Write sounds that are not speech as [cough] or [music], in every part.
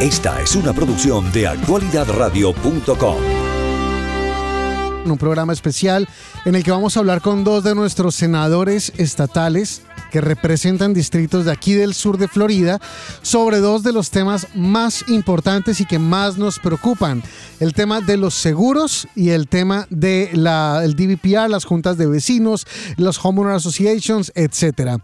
Esta es una producción de actualidadradio.com. Un programa especial en el que vamos a hablar con dos de nuestros senadores estatales que representan distritos de aquí del sur de Florida sobre dos de los temas más importantes y que más nos preocupan. El tema de los seguros y el tema del de DVPR, las juntas de vecinos, los Homeowner Associations, etcétera.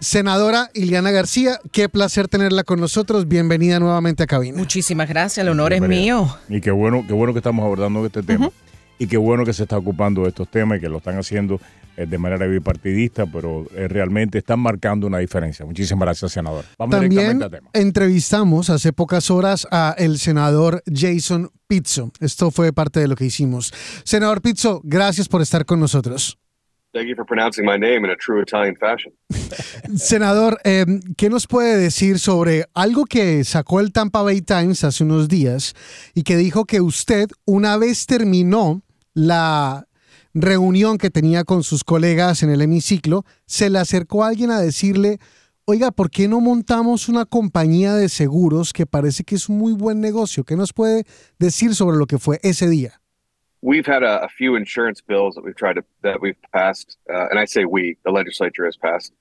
Senadora Iliana García, qué placer tenerla con nosotros. Bienvenida nuevamente a cabina. Muchísimas gracias, el honor es mío. Y qué bueno, qué bueno que estamos abordando este tema. Y qué bueno que se está ocupando de estos temas y que lo están haciendo de manera bipartidista, pero eh, realmente están marcando una diferencia. Muchísimas gracias, senador. Vamos También al tema. entrevistamos hace pocas horas a el senador Jason Pizzo. Esto fue parte de lo que hicimos. Senador Pizzo, gracias por estar con nosotros. Thank you for pronouncing my name in a true Italian fashion. [laughs] Senador, eh, ¿qué nos puede decir sobre algo que sacó el Tampa Bay Times hace unos días y que dijo que usted, una vez terminó la reunión que tenía con sus colegas en el hemiciclo, se le acercó a alguien a decirle, oiga, ¿por qué no montamos una compañía de seguros que parece que es un muy buen negocio? ¿Qué nos puede decir sobre lo que fue ese día? We've had a, few insurance bills that we've tried to that we've passed, uh, and I say we, the legislature has passed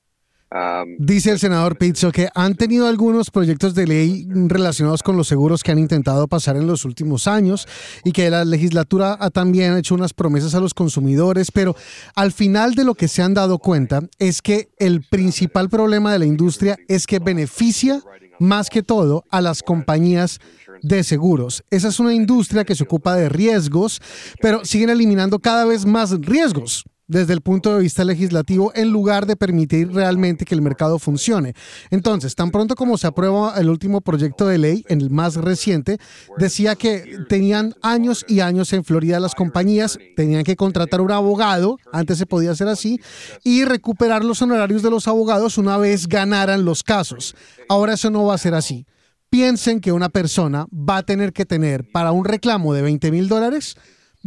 Um, Dice el senador Pizzo que han tenido algunos proyectos de ley relacionados con los seguros que han intentado pasar en los últimos años y que la legislatura ha también hecho unas promesas a los consumidores, pero al final de lo que se han dado cuenta es que el principal problema de la industria es que beneficia más que todo a las compañías de seguros. Esa es una industria que se ocupa de riesgos, pero siguen eliminando cada vez más riesgos desde el punto de vista legislativo en lugar de permitir realmente que el mercado funcione. Entonces, tan pronto como se aprueba el último proyecto de ley, el más reciente, decía que tenían años y años en Florida las compañías, tenían que contratar un abogado, antes se podía hacer así, y recuperar los honorarios de los abogados una vez ganaran los casos. Ahora eso no va a ser así. Piensen que una persona va a tener que tener para un reclamo de 20 mil dólares,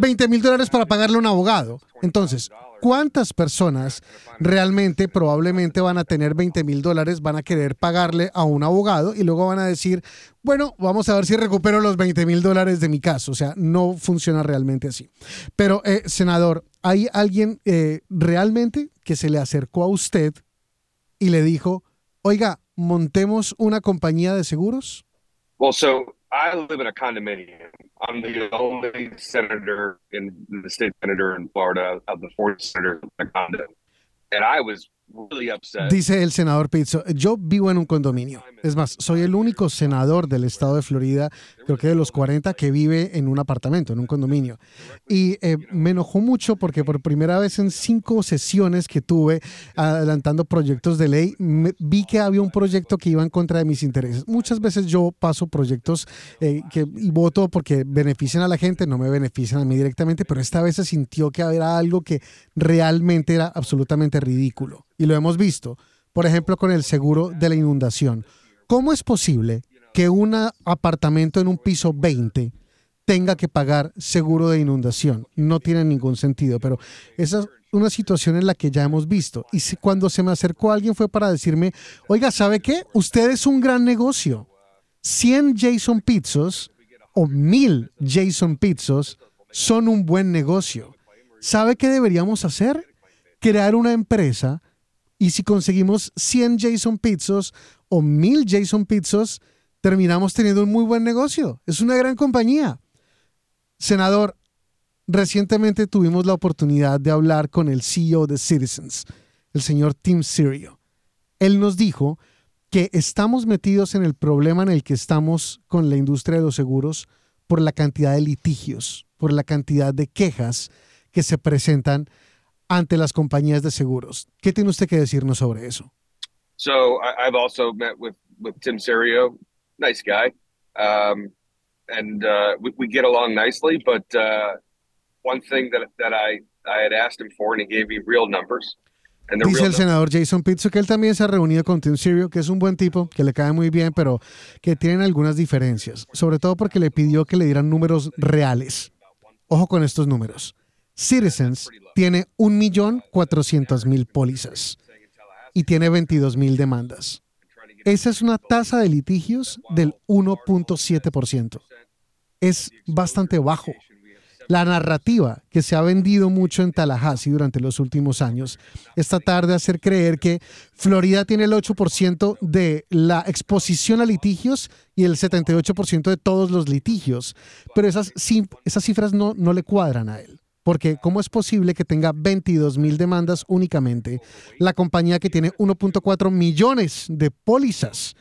20 mil dólares para pagarle a un abogado. Entonces, ¿cuántas personas realmente probablemente van a tener 20 mil dólares, van a querer pagarle a un abogado y luego van a decir, bueno, vamos a ver si recupero los 20 mil dólares de mi caso? O sea, no funciona realmente así. Pero, eh, senador, ¿hay alguien eh, realmente que se le acercó a usted y le dijo, oiga, montemos una compañía de seguros? Well, so I live in a condominium. I'm the only senator in the state senator in Florida of the four senators in condo. And I was Dice el senador Pizzo, yo vivo en un condominio. Es más, soy el único senador del estado de Florida, creo que de los 40, que vive en un apartamento, en un condominio. Y eh, me enojó mucho porque por primera vez en cinco sesiones que tuve adelantando proyectos de ley, vi que había un proyecto que iba en contra de mis intereses. Muchas veces yo paso proyectos eh, que, y voto porque benefician a la gente, no me benefician a mí directamente, pero esta vez se sintió que había algo que realmente era absolutamente ridículo y lo hemos visto, por ejemplo, con el seguro de la inundación. ¿Cómo es posible que un apartamento en un piso 20 tenga que pagar seguro de inundación? No tiene ningún sentido, pero esa es una situación en la que ya hemos visto. Y cuando se me acercó alguien fue para decirme, oiga, ¿sabe qué? Usted es un gran negocio. 100 Jason Pizzos o 1000 Jason Pizzos son un buen negocio. ¿Sabe qué deberíamos hacer? Crear una empresa y si conseguimos 100 Jason Pizzos o 1000 Jason Pizzos, terminamos teniendo un muy buen negocio. Es una gran compañía. Senador, recientemente tuvimos la oportunidad de hablar con el CEO de Citizens, el señor Tim Sirio. Él nos dijo que estamos metidos en el problema en el que estamos con la industria de los seguros por la cantidad de litigios, por la cantidad de quejas que se presentan ante las compañías de seguros. ¿Qué tiene usted que decirnos sobre eso? So I've also met with with Tim Serio, nice guy, um, and uh, we, we get along nicely. But uh, one thing that that I I had asked him for, and he gave me real numbers. Dice el senador Jason Pizzo que él también se ha reunido con Tim Serio, que es un buen tipo, que le cae muy bien, pero que tienen algunas diferencias, sobre todo porque le pidió que le dieran números reales. Ojo con estos números. Citizens tiene 1.400.000 pólizas y tiene 22.000 demandas. Esa es una tasa de litigios del 1.7%. Es bastante bajo. La narrativa que se ha vendido mucho en Tallahassee durante los últimos años es tratar de hacer creer que Florida tiene el 8% de la exposición a litigios y el 78% de todos los litigios. Pero esas, esas cifras no le cuadran a él. Porque ¿cómo es posible que tenga 22 mil demandas únicamente la compañía que tiene 1.4 millones de pólizas?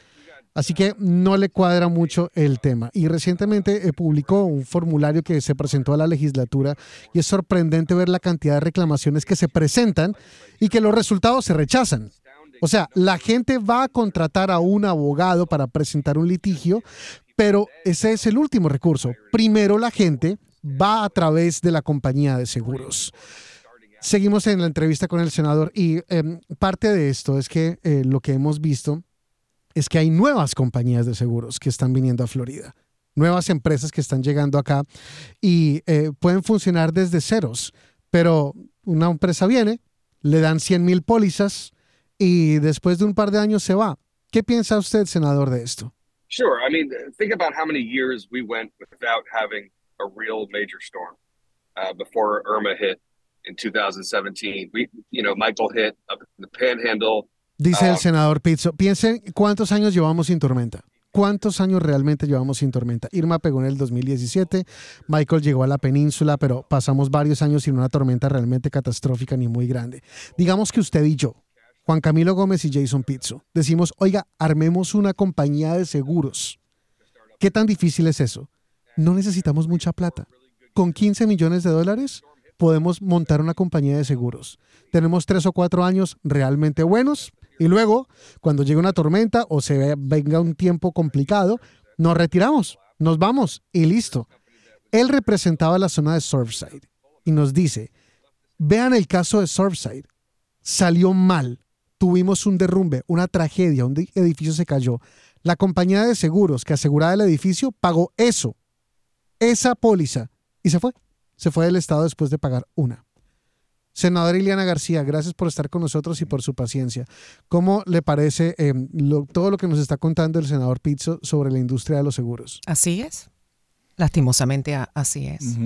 Así que no le cuadra mucho el tema. Y recientemente eh, publicó un formulario que se presentó a la legislatura y es sorprendente ver la cantidad de reclamaciones que se presentan y que los resultados se rechazan. O sea, la gente va a contratar a un abogado para presentar un litigio, pero ese es el último recurso. Primero la gente va a través de la compañía de seguros. Seguimos en la entrevista con el senador y em, parte de esto es que eh, lo que hemos visto es que hay nuevas compañías de seguros que están viniendo a Florida, nuevas empresas que están llegando acá y eh, pueden funcionar desde ceros, pero una empresa viene, le dan 100 mil pólizas y después de un par de años se va. ¿Qué piensa usted, senador, de esto? Sure. I mean, think about how many years we went without having a real major storm uh, before Irma hit in 2017. We, you know, Michael hit up in the Panhandle. Dice el Ah. senador Pizzo, piensen cuántos años llevamos sin tormenta. ¿Cuántos años realmente llevamos sin tormenta? Irma pegó en el 2017, Michael llegó a la península, pero pasamos varios años sin una tormenta realmente catastrófica ni muy grande. Digamos que usted y yo, Juan Camilo Gómez y Jason Pizzo, decimos, oiga, armemos una compañía de seguros. ¿Qué tan difícil es eso? No necesitamos mucha plata. Con 15 millones de dólares podemos montar una compañía de seguros. Tenemos tres o cuatro años realmente buenos y luego, cuando llegue una tormenta o se ve- venga un tiempo complicado, nos retiramos, nos vamos y listo. Él representaba la zona de Surfside y nos dice, vean el caso de Surfside, salió mal, tuvimos un derrumbe, una tragedia, un di- edificio se cayó. La compañía de seguros que aseguraba el edificio pagó eso, esa póliza, y se fue. Se fue del Estado después de pagar una. Senadora Ileana García, gracias por estar con nosotros y por su paciencia. ¿Cómo le parece eh, lo- todo lo que nos está contando el senador Pizzo sobre la industria de los seguros? Así es. Lastimosamente así es.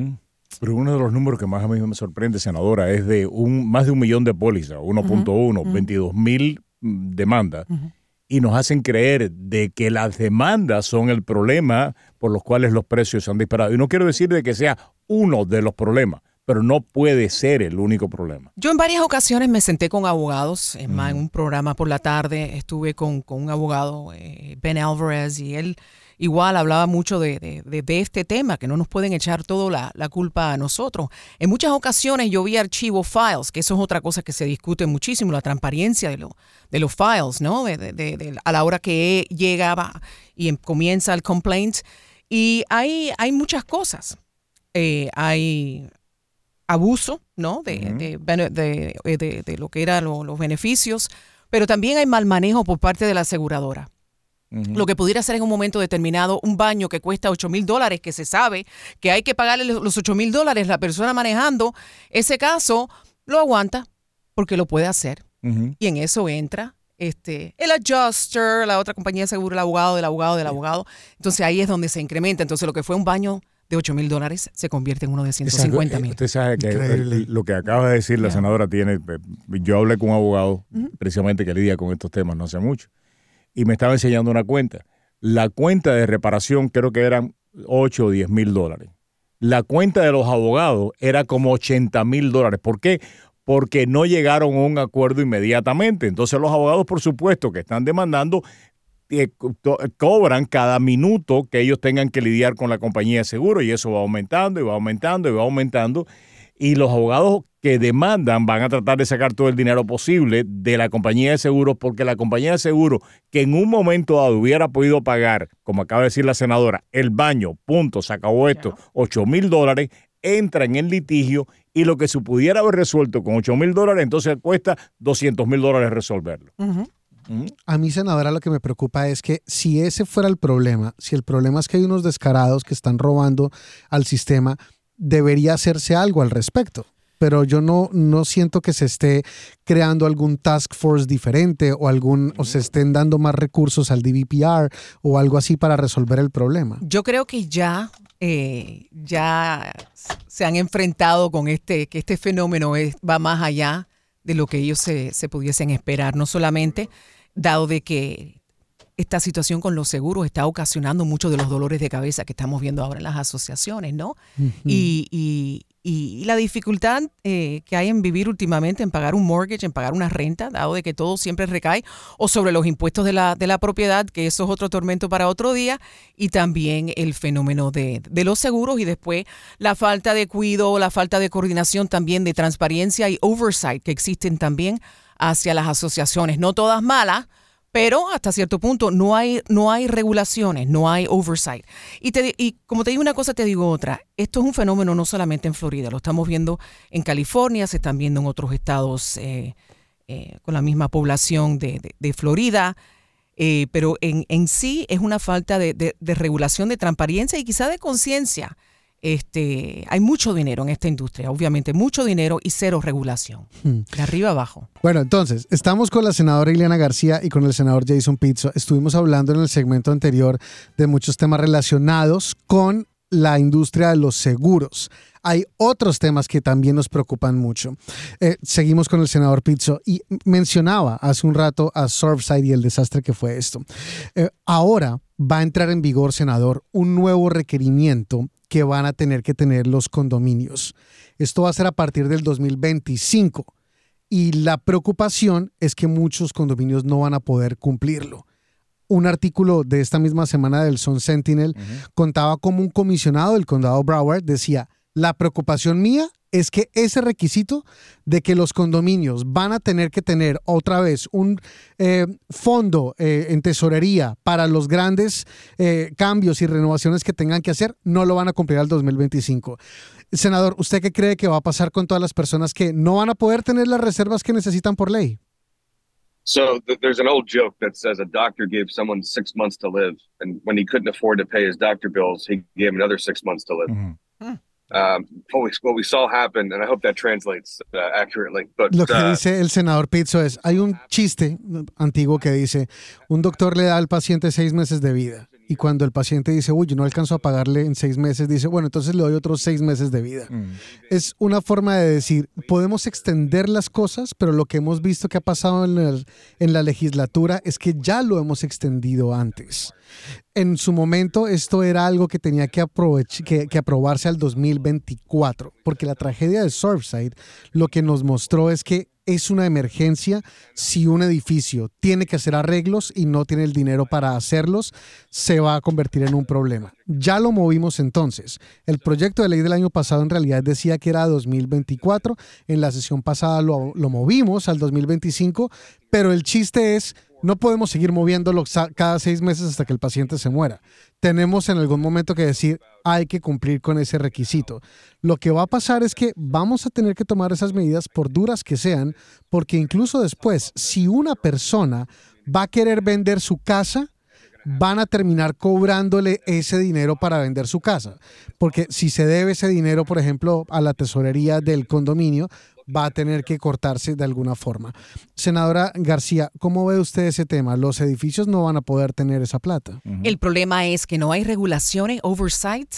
Pero uno de los números que más a mí me sorprende, senadora, es de un más de un millón de pólizas, 1.1, 22 mil mm, demandas. Y nos hacen creer de que las demandas son el problema por los cuales los precios se han disparado. Y no quiero decir de que sea uno de los problemas, pero no puede ser el único problema. Yo en varias ocasiones me senté con abogados, en, ma- en un programa por la tarde estuve con, con un abogado, eh, Ben Alvarez, y él igual hablaba mucho de, de- de- este tema, que no nos pueden echar toda la, la culpa a nosotros. En muchas ocasiones yo vi archivo files, que eso es otra cosa que se discute muchísimo, la transparencia de, lo- de los files, ¿no? A la hora que llegaba y em- comienza el complaint. Y hay, hay muchas cosas. Eh, hay abuso, ¿no? De, de- eh, de- de lo que eran lo- los beneficios, pero también hay mal manejo por parte de la aseguradora. Lo que pudiera ser en un momento determinado un baño que cuesta 8 mil dólares, que se sabe que hay que pagarle los 8 mil dólares, la persona manejando ese caso lo aguanta porque lo puede hacer. Y en eso entra este, el adjuster, la otra compañía de seguro, el abogado del abogado del abogado. Entonces ahí es donde se incrementa. Entonces lo que fue un baño de 8 mil dólares se convierte en uno de 150 mil. Usted sabe que Increíble. eh, lo que acaba de decir la senadora tiene. eh, Yo hablé con un abogado precisamente que lidia con estos temas no hace mucho y me estaba enseñando una cuenta. La cuenta de reparación creo que eran 8 o 10 mil dólares. La cuenta de los abogados era como 80 mil dólares. ¿Por qué? Porque no llegaron a un acuerdo inmediatamente. Entonces los abogados, por supuesto, que están demandando, eh, cobran cada minuto que ellos tengan que lidiar con la compañía de seguro y eso va aumentando y va aumentando y va aumentando. Y los abogados que demandan van a tratar de sacar todo el dinero posible de la compañía de seguros porque la compañía de seguros que en un momento dado hubiera podido pagar, como acaba de decir la senadora, el baño, punto, se acabó esto, 8 mil dólares, entra en el litigio y lo que se pudiera haber resuelto con 8 mil dólares, entonces cuesta 200 mil dólares resolverlo. A mí, senadora, lo que me preocupa es que si ese fuera el problema, si el problema es que hay unos descarados que están robando al sistema, debería hacerse algo al respecto. pero yo no, no siento que se esté creando algún task force diferente o algún o se estén dando más recursos al DVPR o algo así para resolver el problema. Yo creo que ya eh, ya se han enfrentado con este que este fenómeno va más allá de lo que ellos se, se pudiesen esperar, no solamente dado de que esta situación con los seguros está ocasionando muchos de los dolores de cabeza que estamos viendo ahora en las asociaciones, ¿no? y, y, y, la dificultad eh, que hay en vivir últimamente, en pagar un mortgage, en pagar una renta, dado de que todo siempre recae, o sobre los impuestos de la, de la propiedad, que eso es otro tormento para otro día, y también el fenómeno de, de los seguros y después la falta de cuidado, la falta de coordinación también, de transparencia y oversight que existen también hacia las asociaciones, no todas malas, pero hasta cierto punto no hay, no hay regulaciones, no hay oversight. Y, te, y como te digo una cosa, te digo otra. Esto es un fenómeno no solamente en Florida, lo estamos viendo en California, se están viendo en otros estados eh, eh, con la misma población de, Florida. Eh, pero en, en, sí es una falta de, de regulación, de transparencia y quizá de conciencia este, hay mucho dinero en esta industria, obviamente mucho dinero y cero regulación, hmm. de arriba abajo. Bueno, entonces, estamos con la senadora Ileana García y con el senador Jason Pizzo. Estuvimos hablando en el segmento anterior de muchos temas relacionados con la industria de los seguros. Hay otros temas que también nos preocupan mucho. Eh, seguimos con el senador Pizzo y mencionaba hace un rato a Surfside y el desastre que fue esto. Eh, ahora va a entrar en vigor, senador, un nuevo requerimiento que van a tener que tener los condominios. Esto va a ser a partir del 2025 y la preocupación es que muchos condominios no van a poder cumplirlo. Un artículo de esta misma semana del Sun Sentinel contaba como un comisionado del condado Broward decía, la preocupación mía es que ese requisito de que los condominios van a tener que tener otra vez un eh, fondo eh, en tesorería para los grandes eh, cambios y renovaciones que tengan que hacer, no lo van a cumplir al 2025. Senador, ¿usted qué cree que va a pasar con todas las personas que no van a poder tener las reservas que necesitan por ley? So th there's an old joke that says a doctor gave someone six months to live, and when he couldn't afford to pay his doctor bills, he gave another six months to live. Mm -hmm. Um, what we saw happen, and I hope that translates uh, accurately. But, Lo que uh, dice el senador Pizzo es, hay un chiste antiguo que dice, un doctor le da al paciente seis meses de vida y cuando el paciente dice, uy, yo no alcanzo a pagarle en seis meses, dice, bueno, entonces le doy otros seis meses de vida. Mm. Es una forma de decir, podemos extender las cosas, pero lo que hemos visto que ha pasado en, en la legislatura es que ya lo hemos extendido antes. En su momento esto era algo que tenía que, que, que, aprobarse al 2024, porque la tragedia de Surfside lo que nos mostró es que es una emergencia si un edificio tiene que hacer arreglos y no tiene el dinero para hacerlos, se va a convertir en un problema. Ya lo movimos entonces. El proyecto de ley del año pasado en realidad decía que era 2024, en la sesión pasada lo, movimos al 2025, pero el chiste es no podemos seguir moviéndolo cada seis meses hasta que el paciente se muera. Tenemos en algún momento que decir, hay que cumplir con ese requisito. Lo que va a pasar es que vamos a tener que tomar esas medidas por duras que sean, porque incluso después, si una persona va a querer vender su casa, van a terminar cobrándole ese dinero para vender su casa. Porque si se debe ese dinero, por ejemplo, a la tesorería del condominio, va a tener que cortarse de alguna forma. Senadora García, ¿cómo ve usted ese tema? Los edificios no van a poder tener esa plata. El problema es que no hay regulaciones, oversight.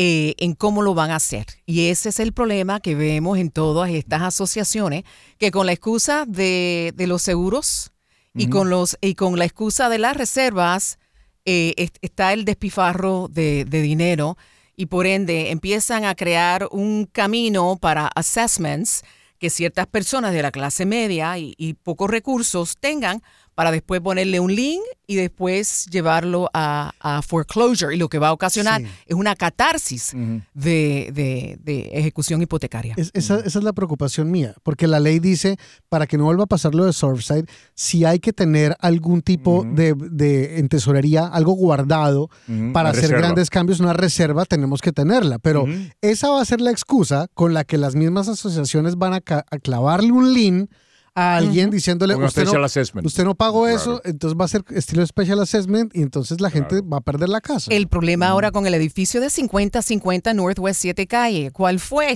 Eh, en cómo lo van a hacer. Y ese es el problema que vemos en todas estas asociaciones, que con la excusa de, los seguros y, con los, y con la excusa de las reservas, eh, está el despifarro de, de dinero y por ende empiezan a crear un camino para assessments que ciertas personas de la clase media y, pocos recursos tengan para después ponerle un link y después llevarlo a, foreclosure. Y lo que va a ocasionar es una catarsis de, ejecución hipotecaria. esa, es la preocupación mía, porque la ley dice, para que no vuelva a pasar lo de Surfside, si hay que tener algún tipo de, en tesorería, algo guardado para hacer grandes cambios, una reserva, tenemos que tenerla. Pero esa va a ser la excusa con la que las mismas asociaciones van a, a clavarle un link a alguien diciéndole, usted no, usted no, pagó eso, entonces va a ser estilo special assessment y entonces la gente va a perder la casa. El problema ahora con el edificio de 5050 Northwest 7 Calle, ¿cuál fue?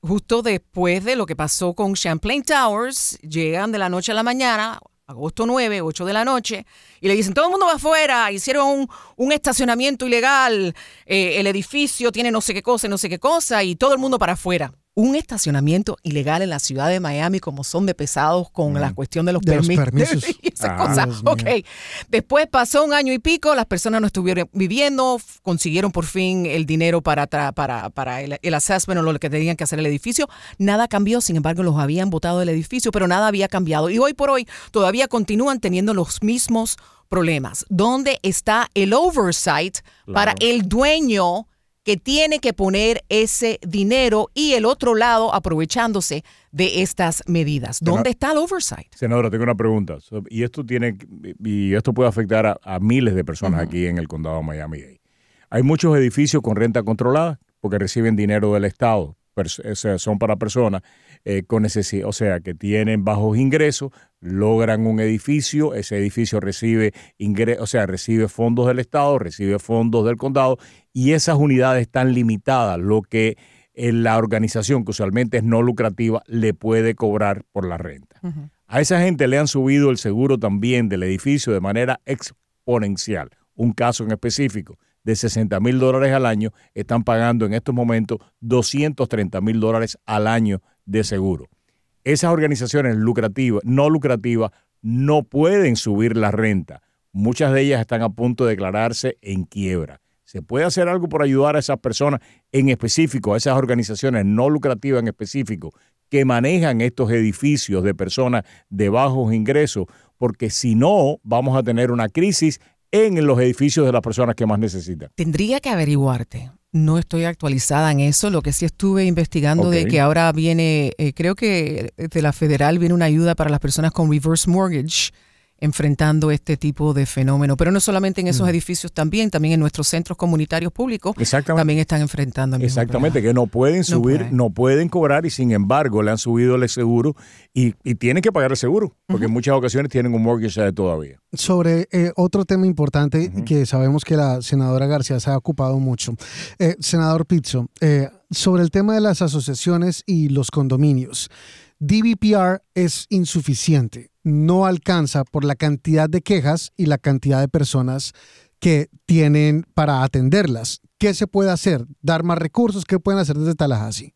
justo después de lo que pasó con Champlain Towers, llegan de la noche a la mañana, agosto 9, 8 de la noche, y le dicen, todo el mundo va afuera, hicieron un, estacionamiento ilegal, eh, el edificio tiene no sé qué cosa, no sé qué cosa, y todo el mundo para afuera un estacionamiento ilegal en la ciudad de Miami como son de pesados con la cuestión de los, permisos. [laughs] Ah, ok. Después pasó un año y pico, las personas no estuvieron viviendo, consiguieron por fin el dinero para, para, para el, el assessment o lo que tenían que hacer el edificio. Nada cambió, sin embargo, los habían votado del edificio, pero nada había cambiado. Y hoy por hoy todavía continúan teniendo los mismos problemas. ¿Dónde está el oversight para el dueño? Que tiene que poner ese dinero y el otro lado aprovechándose de estas medidas. ¿Dónde está el oversight? Senadora, tengo una pregunta. Y esto tiene y esto puede afectar a, miles de personas aquí en el condado de Miami-Dade. Hay muchos edificios con renta controlada porque reciben dinero del Estado. Son para personas eh, con necesidad, o sea, que tienen bajos ingresos, logran un edificio, ese edificio recibe o sea, recibe fondos del Estado, recibe fondos del condado y esas unidades están limitadas, lo que eh, la organización, que usualmente es no lucrativa, le puede cobrar por la renta. A esa gente le han subido el seguro también del edificio de manera exponencial. Un caso en específico de 60 mil dólares al año están pagando en estos momentos 230 mil dólares al año de seguro. Esas organizaciones lucrativas, no lucrativas, no pueden subir la renta. Muchas de ellas están a punto de declararse en quiebra. ¿Se puede hacer algo por ayudar a esas personas en específico, a esas organizaciones no lucrativas en específico, que manejan estos edificios de personas de bajos ingresos? Porque si no, vamos a tener una crisis en los edificios de las personas que más necesitan. Tendría que averiguarte. No estoy actualizada en eso. Lo que sí estuve investigando de que ahora viene, eh, creo que de la federal viene una ayuda para las personas con reverse mortgage enfrentando este tipo de fenómeno. Pero no solamente en esos mm. edificios también, también en nuestros centros comunitarios públicos también están enfrentando. El Exactamente, que no pueden subir, no pueden. cobrar y sin embargo le han subido el seguro y, tienen que pagar el seguro, porque en muchas ocasiones tienen un mortgage todavía. Sobre eh, otro tema importante que sabemos que la senadora García se ha ocupado mucho. Eh, senador Pizzo, eh, sobre el tema de las asociaciones y los condominios. DVPR es insuficiente, no alcanza por la cantidad de quejas y la cantidad de personas que tienen para atenderlas. ¿Qué se puede hacer? ¿Dar más recursos? ¿Qué pueden hacer desde Tallahassee?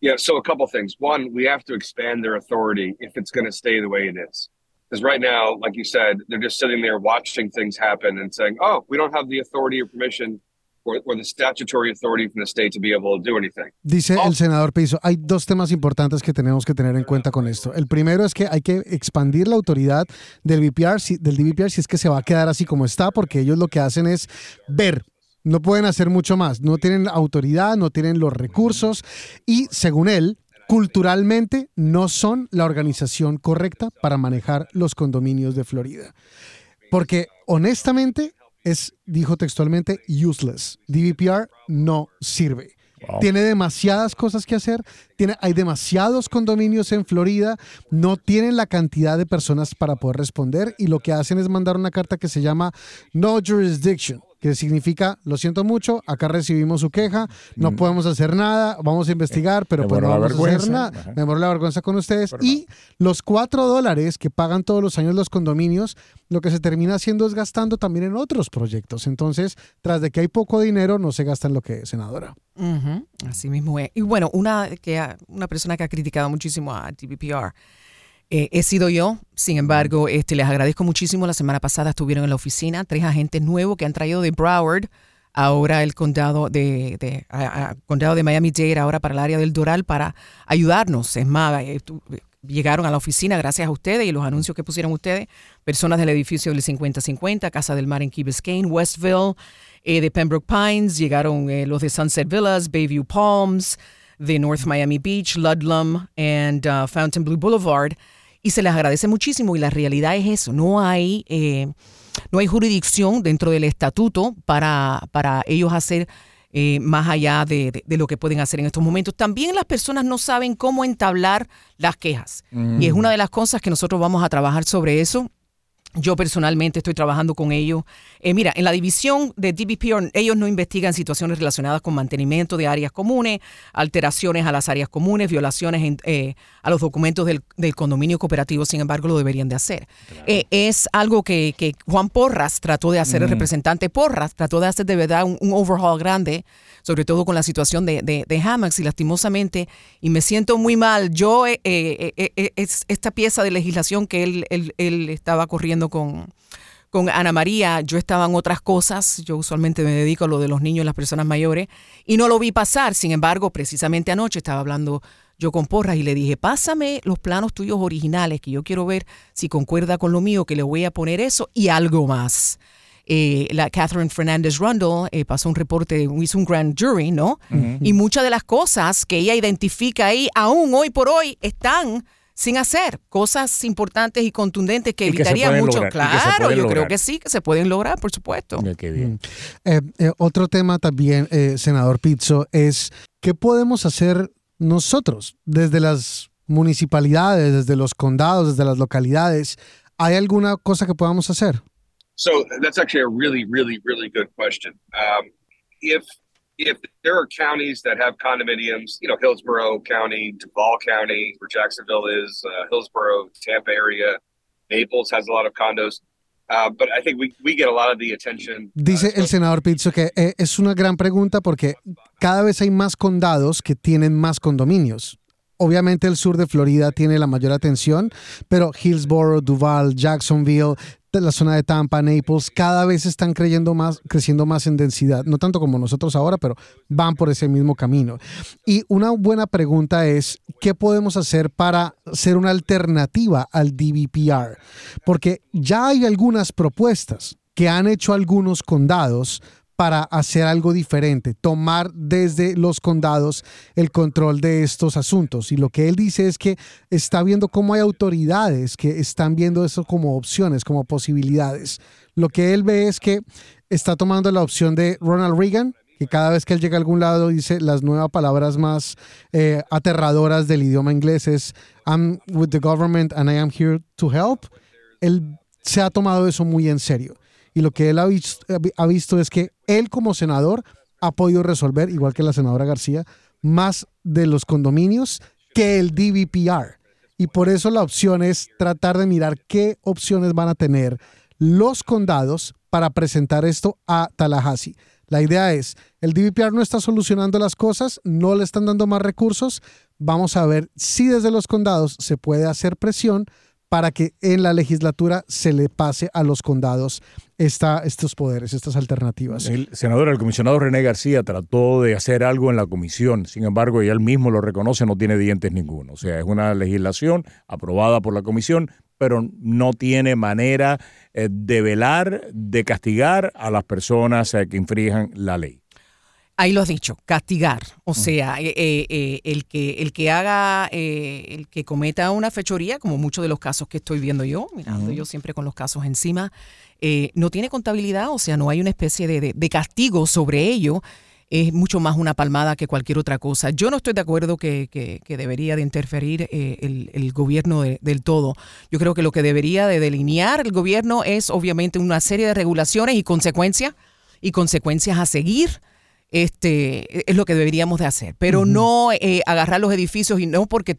Yeah, so a couple things. One, we have to expand their authority if it's going to stay the way it is. Because right now, like you said, they're just sitting there watching things happen and saying, oh, we don't have the authority or permission Dice el senador Piso, hay dos temas importantes que tenemos que tener en cuenta con esto. El primero es que hay que expandir la autoridad del VPR, del DVPR si es que se va a quedar así como está, porque ellos lo que hacen es ver no pueden hacer mucho más, no tienen autoridad, no tienen los recursos y según él, culturalmente no son la organización correcta para manejar los condominios de Florida. Porque honestamente, es, dijo textualmente, useless. DVPR no sirve. Tiene demasiadas cosas que hacer, tiene, hay demasiados condominios en Florida, no tienen la cantidad de personas para poder responder y lo que hacen es mandar una carta que se llama No Jurisdiction que significa, lo siento mucho, acá recibimos su queja, no mm. podemos hacer nada, vamos a investigar, pero pues no vamos a hacer nada. Me muero la vergüenza con ustedes. y los cuatro dólares que pagan todos los años los condominios, lo que se termina haciendo es gastando también en otros proyectos. Entonces, tras de que hay poco dinero, no se gasta en lo que es senadora. Así mismo es. Y bueno, una, que, una persona que ha criticado muchísimo a TVPR eh, he sido yo, sin embargo, este, les agradezco muchísimo. La semana pasada estuvieron en la oficina tres agentes nuevos que han traído de Broward, ahora el condado de, de condado de Miami-Dade, ahora para el área del Doral, para ayudarnos. Es más, eh, llegaron a la oficina gracias a ustedes y los anuncios que pusieron ustedes, personas del edificio del 5050, Casa del Mar en Key Biscayne, Westville, eh, de Pembroke Pines, llegaron los de Sunset Villas, Bayview Palms, de North Miami Beach, Ludlam and uh, Fountain Blue Boulevard y se les agradece muchísimo y la realidad es eso, no hay, eh, no hay jurisdicción dentro del estatuto para, para ellos hacer eh, más allá de, lo que pueden hacer en estos momentos. También las personas no saben cómo entablar las quejas y es una de las cosas que nosotros vamos a trabajar sobre eso Yo personalmente estoy trabajando con ellos. Eh, mira, en la división de DBPR, ellos no investigan situaciones relacionadas con mantenimiento de áreas comunes, alteraciones a las áreas comunes, violaciones eh, a los documentos del, condominio cooperativo, sin embargo, lo deberían de hacer. Eh, es algo que, Juan Porras trató de hacer, el representante Porras trató de hacer de verdad un, overhaul grande, sobre todo con la situación de, de, y lastimosamente, y me siento muy mal, yo, es esta pieza de legislación que él, él estaba corriendo con, con Ana María, yo estaba en otras cosas, yo usualmente me dedico a lo de los niños y las personas mayores, y no lo vi pasar. Sin embargo, precisamente anoche estaba hablando yo con Porras y le dije, pásame los planos tuyos originales, que yo quiero ver si concuerda con lo mío, que le voy a poner eso y algo más. Eh, la Catherine Fernández Rundle eh, pasó un reporte, hizo un grand jury, ¿no? Y muchas de las cosas que ella identifica ahí, aún hoy por hoy, están sin hacer cosas importantes y contundentes que evitarían mucho. Claro, yo creo que sí, que se pueden lograr, por supuesto. Mm. Eh, eh, otro tema también, eh, senador Pizzo, es qué podemos hacer nosotros desde las municipalidades, desde los condados, desde las localidades. ¿Hay alguna cosa que podamos hacer? So that's actually a really, really, really good question. Um, if if there are counties that have condominiums, you know, Hillsborough County, Duval County, where Jacksonville is, uh, Hillsborough, Tampa area, Naples has a lot of condos. Uh, but I think we, we get a lot of the attention. Uh, Dice el senador Pizzo que eh, es una gran pregunta porque cada vez hay más condados que tienen más condominios. Obviamente el sur de Florida tiene la mayor atención, pero Hillsborough, Duval, Jacksonville, la zona de Tampa, Naples, cada vez están creyendo más, creciendo más en densidad. No tanto como nosotros ahora, pero van por ese mismo camino. Y una buena pregunta es, ¿qué podemos hacer para ser una alternativa al DVPR? Porque ya hay algunas propuestas que han hecho algunos condados para hacer algo diferente, tomar desde los condados el control de estos asuntos. Y lo que él dice es que está viendo cómo hay autoridades que están viendo eso como opciones, como posibilidades. Lo que él ve es que está tomando la opción de Ronald Reagan, que cada vez que él llega a algún lado dice las nuevas palabras más eh, aterradoras del idioma inglés es I'm with the government and I am here to help. Él se ha tomado eso muy en serio. Y lo que él ha visto, es que él como senador ha podido resolver, igual que la senadora García, más de los condominios que el DVPR. Y por eso la opción es tratar de mirar qué opciones van a tener los condados para presentar esto a Tallahassee. La idea es, el DVPR no está solucionando las cosas, no le están dando más recursos. Vamos a ver si desde los condados se puede hacer presión para que en la legislatura se le pase a los condados esta, estos poderes, estas alternativas. El senador, el comisionado René García trató de hacer algo en la comisión, sin embargo, y él mismo lo reconoce, no tiene dientes ninguno. O sea, es una legislación aprobada por la comisión, pero no tiene manera eh, de velar, de castigar a las personas eh, que infrinjan la ley. Ahí lo has dicho, castigar. O sea, eh, eh, eh, el, que, el que haga, el que cometa una fechoría, como muchos de los casos que estoy viendo yo, mirando yo siempre con los casos encima, no tiene contabilidad, o sea, no hay una especie de, castigo sobre ello. Es mucho más una palmada que cualquier otra cosa. Yo no estoy de acuerdo que, debería de interferir el, gobierno del todo. Yo creo que lo que debería de delinear el gobierno es obviamente una serie de regulaciones y consecuencias y consecuencias a seguir este, es lo que deberíamos de hacer, pero no eh, agarrar los edificios y no porque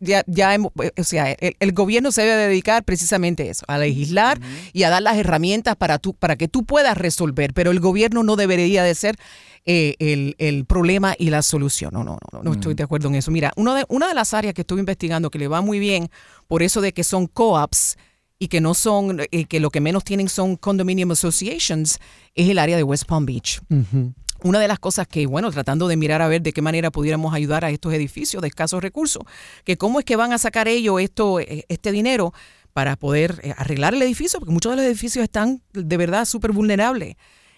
ya, ya hemos, eh, o sea, el, gobierno se debe dedicar precisamente a eso, a legislar y a dar las herramientas para, tú, para que tú puedas resolver, pero el gobierno no debería de ser eh, el, problema y la solución. No, no, no, no estoy de acuerdo en eso. Mira, uno de, una de las áreas que estuve investigando que le va muy bien, por eso de que son co-ops, y que no son, que lo que menos tienen son condominium associations, es el área de West Palm Beach una de las cosas que, bueno, tratando de mirar a ver de qué manera pudiéramos ayudar a estos edificios de escasos recursos, que cómo es que van a sacar ellos esto, eh, este dinero para poder eh, arreglar el edificio, porque muchos de los edificios están de verdad súper vulnerables,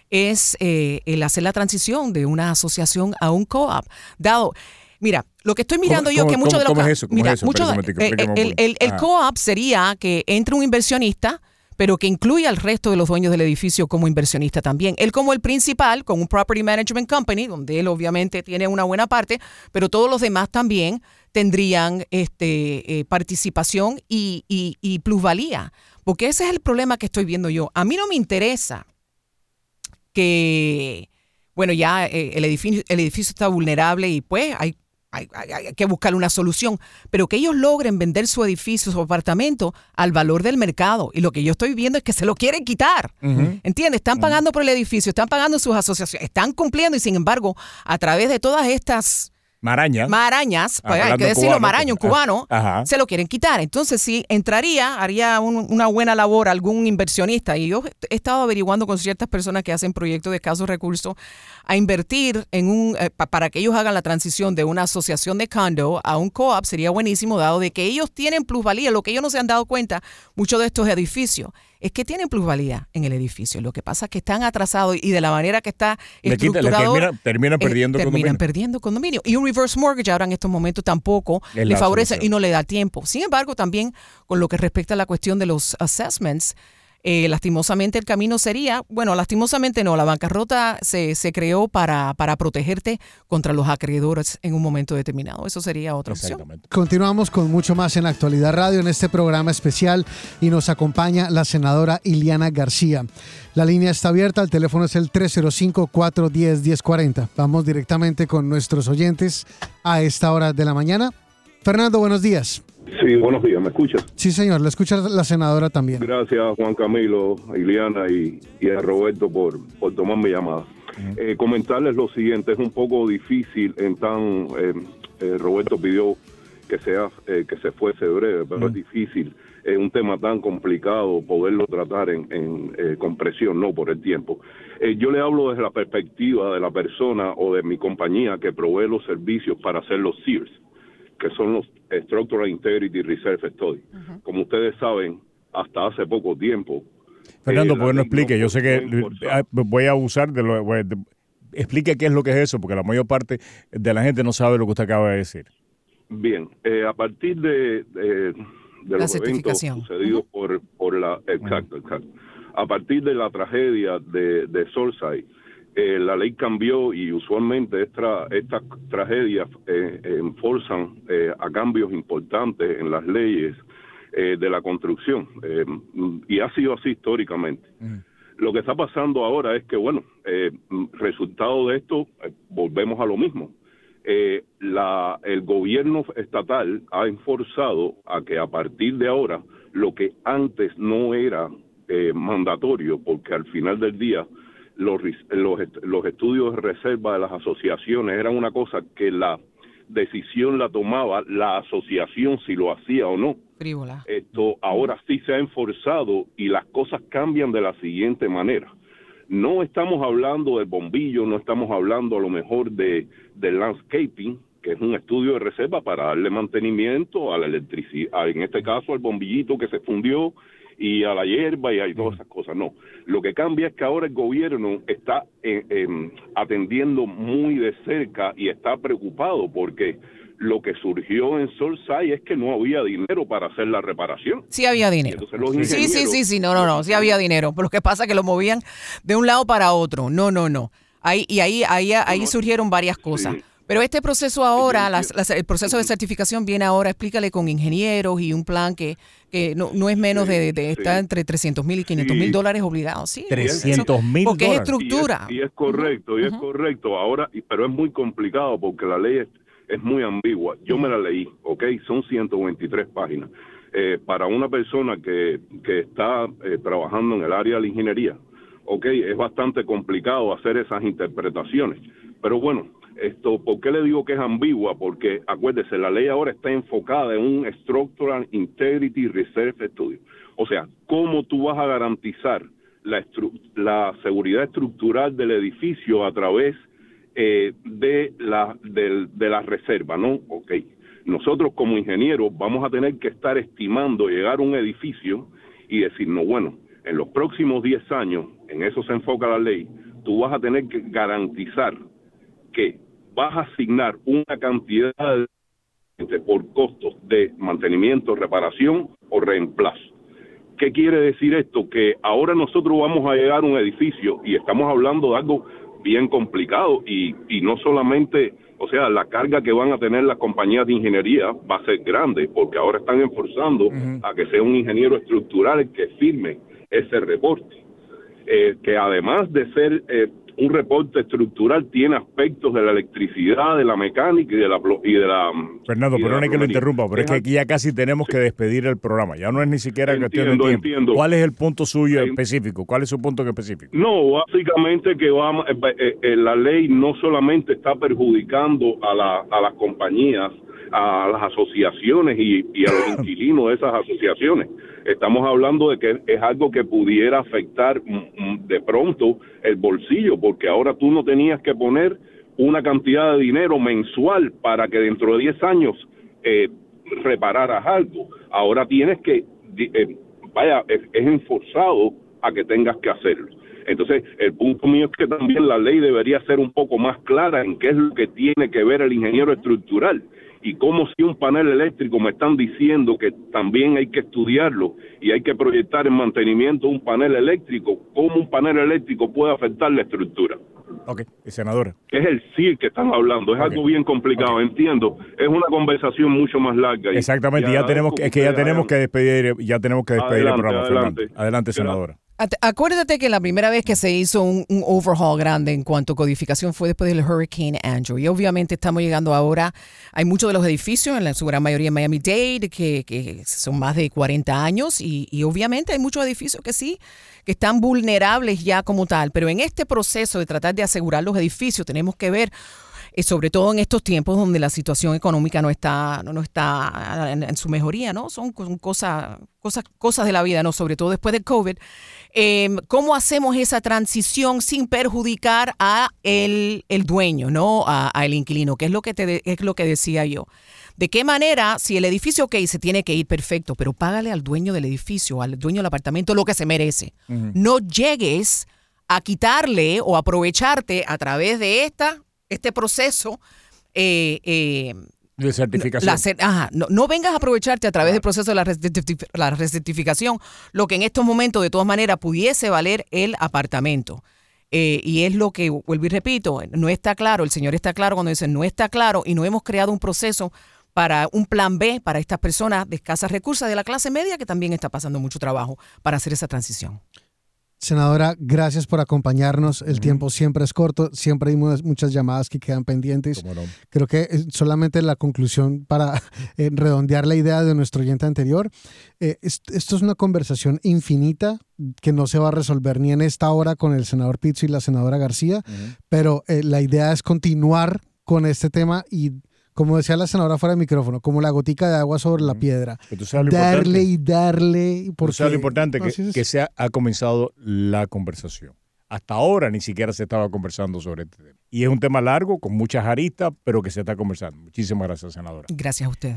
es eh, el hacer la transición de una asociación a un co-op. Dado, mira, lo que estoy mirando yo, que muchos de los... ¿cómo es eso? mira, el, el, el co-op sería que entre un inversionista pero que incluya al resto de los dueños del edificio como inversionista también. Él como el principal, con un Property Management Company, donde él obviamente tiene una buena parte, pero todos los demás también tendrían este, eh, participación y, y, plusvalía Porque ese es el problema que estoy viendo yo. A mí no me interesa que, bueno, ya eh, el, edificio, el edificio está vulnerable y pues hay hay, que buscar una solución, pero que ellos logren vender su edificio, su apartamento al valor del mercado. Y lo que yo estoy viendo es que se lo quieren quitar. ¿Entiendes? Están pagando por el edificio, están pagando sus asociaciones, están cumpliendo y sin embargo, a través de todas estas Marañas. Marañas, pues, hay que decirlo, maraño, un pues, cubano, se lo quieren quitar. Entonces, si entraría, haría una buena labor algún inversionista. Y yo he estado averiguando con ciertas personas que hacen proyectos de escasos recursos a invertir en un, eh, para que ellos hagan la transición de una asociación de condo a un co-op sería buenísimo, dado de que ellos tienen plusvalía. Lo que ellos no se han dado cuenta, muchos de estos edificios es que tienen plusvalía en el edificio. Lo que pasa es que están atrasados y de la manera que está estructurado... terminan eh, perdiendo terminan perdiendo condominio. Y un reverse mortgage ahora en estos momentos tampoco le favorece y no le da tiempo. Sin embargo, también con lo que respecta a la cuestión de los assessments, eh, lastimosamente el camino sería, bueno, lastimosamente no, la bancarrota se, se creó para, para protegerte contra los acreedores en un momento determinado. Eso sería otra opción. Continuamos con mucho más en Actualidad Radio en este programa especial y nos acompaña la senadora Iliana García. La línea está abierta, el teléfono es el 305-410-1040. Vamos directamente con nuestros oyentes a esta hora de la mañana. Fernando, buenos días. Sí, buenos días, ¿me escuchas? Sí, señor, le escucha la senadora también. Gracias, Juan Camilo, a Iliana y, a Roberto por, por tomar mi llamada. Eh, comentarles lo siguiente, es un poco difícil en tan... Eh, eh, Roberto pidió que, sea, que se fuese breve, pero es difícil. Es un tema tan complicado poderlo tratar en, en con presión, no por el tiempo. yo le hablo desde la perspectiva de la persona o de mi compañía que provee los servicios para hacer los SEARS que son los Structural Integrity Reserve Study. Como ustedes saben, hasta hace poco tiempo. Fernando, ¿por qué no explique? Yo sé que ah, voy a abusar de lo. explique qué es lo que es eso, porque la mayor parte de la gente no sabe lo que usted acaba de decir. Bien, eh, a partir de, de, los eventos sucedidos por, por la. Exacto, exacto. A partir de la tragedia de, de Solside, eh, la ley cambió y usualmente esta, estas tragedias eh, enforzan eh, a cambios importantes en las leyes eh, de la construcción y ha sido así históricamente. Lo que está pasando ahora es que, bueno, resultado de esto, volvemos a lo mismo. la, el gobierno estatal ha enforzado a que a partir de ahora lo que antes no era mandatorio, porque al final del día los, los, estudios de reserva de las asociaciones eran una cosa que la decisión la tomaba la asociación si lo hacía o no. Esto ahora sí se ha enforzado y las cosas cambian de la siguiente manera. No estamos hablando del bombillo, no estamos hablando a lo mejor de, de landscaping, que es un estudio de reserva para darle mantenimiento a la electricidad, en este caso al bombillito que se fundió y a la hierba y a todas esas cosas. No, lo que cambia es que ahora el gobierno está eh, em, atendiendo muy de cerca y está preocupado porque lo que surgió en Solsay es que no había dinero para hacer la reparación. Sí había dinero. Sí, sí, sí, sí, no, no, no, sí había dinero. Pero lo que pasa es que lo movían de un lado para otro. No, no, no. Ahí, y ahí, ahí, ahí surgieron varias cosas. Pero este proceso ahora, el proceso de certificación viene ahora, explícale con ingenieros y un plan que, que no, no es menos de, de estar entre 300 mil y 500 mil dólares obligados. Sí, 300 mil Porque es estructura. Y es, correcto, y es correcto. Ahora, pero es muy complicado porque la ley es, muy ambigua. Yo me la leí, ¿ok? Son 123 páginas. Eh, para una persona que, que está eh, trabajando en el área de la ingeniería, ¿ok? Es bastante complicado hacer esas interpretaciones. Pero bueno, esto, ¿por qué le digo que es ambigua? Porque acuérdese, la ley ahora está enfocada en un Structural Integrity Reserve Studio. O sea, ¿cómo tú vas a garantizar la, la seguridad estructural del edificio a través eh, de, la, de, de la reserva? ¿No? Ok. Nosotros como ingenieros vamos a tener que estar estimando llegar a un edificio y decir, no, bueno, en los próximos 10 años, en eso se enfoca la ley, tú vas a tener que garantizar que vas a asignar una cantidad por costos de mantenimiento, reparación o reemplazo. ¿Qué quiere decir esto? Que ahora nosotros vamos a llegar a un edificio y estamos hablando de algo bien complicado y, y no solamente O sea, la carga que van a tener las compañías de ingeniería va a ser grande, porque ahora están enforzando a que sea un ingeniero estructural el que firme ese reporte. Eh, que además de ser eh, un reporte estructural tiene aspectos de la electricidad, de la mecánica y de la... Y de la Fernando, pero no hay que lo interrumpa, pero es que aquí ya casi tenemos que despedir el programa. Ya no es ni siquiera cuestión de tiempo. ¿Cuál es el punto suyo específico? ¿Cuál es su punto específico? No, básicamente que vamos, eh, eh, la ley no solamente está perjudicando a, la, a las compañías, a las asociaciones y, y a los [coughs] inquilinos de esas asociaciones, estamos hablando de que es algo que pudiera afectar de pronto el bolsillo, porque ahora tú no tenías que poner una cantidad de dinero mensual para que dentro de 10 años eh, repararas algo. Ahora tienes que, eh, vaya, es, es enforzado a que tengas que hacerlo. Entonces, el punto mío es que también la ley debería ser un poco más clara en qué es lo que tiene que ver el ingeniero estructural y cómo si un panel eléctrico me están diciendo que también hay que estudiarlo y hay que proyectar el mantenimiento un panel eléctrico, cómo un panel eléctrico puede afectar la estructura. Ok, senadora. Es el sí que están hablando, es algo bien complicado, entiendo. Es una conversación mucho más larga. Exactamente, ya tenemos es que ya tenemos que despedir, ya tenemos que despedir el programa. Adelante, adelante senadora. Acuérdate que la primera vez que se hizo un, overhaul grande en cuanto a codificación fue después del Hurricane Andrew. Y obviamente estamos llegando ahora, hay muchos de los edificios, en su gran mayoría en Miami-Dade, que, son más de 40 años, y, obviamente hay muchos edificios que sí, que están vulnerables ya como tal. Pero en este proceso de tratar de asegurar los edificios, tenemos que ver sobre todo en estos tiempos donde la situación económica no está, no, está en, su mejoría, ¿no? Son, cosas, cosas, cosas de la vida, ¿no? Sobre todo después del COVID. Em, ¿Cómo hacemos esa transición sin perjudicar a el, dueño, ¿no? A, el inquilino, que es lo que, te, es lo que decía yo. ¿De qué manera, si el edificio, ok, se tiene que ir perfecto, pero págale al dueño del edificio, al dueño del apartamento lo que se merece? No llegues a quitarle o aprovecharte a través de esta este proceso eh, eh, de certificación. no, vengas a aprovecharte a través del proceso de la, la recertificación, lo que en estos momentos de todas maneras pudiese valer el apartamento. Eh, y es lo que, vuelvo y repito, no está claro, el señor está claro cuando dice no está claro y no hemos creado un proceso para un plan B para estas personas de escasas recursos de la clase media que también está pasando mucho trabajo para hacer esa transición. Senadora, gracias por acompañarnos. El tiempo siempre es corto, siempre hay muchas llamadas que quedan pendientes. Creo que eh, solamente la conclusión para [laughs] eh, redondear la idea de nuestro oyente anterior. Eh, esto es una conversación infinita que no se va a resolver ni en esta hora con el senador Pizzo y la senadora García, pero la idea es continuar con este tema y como decía la senadora fuera del micrófono, como la gotica de agua sobre la piedra. Darle y darle. Porque, lo importante que, que se ha, comenzado la conversación. Hasta ahora ni siquiera se estaba conversando sobre este tema. Y es un tema largo, con muchas aristas, pero que se está conversando. Muchísimas gracias, senadora. Gracias a usted.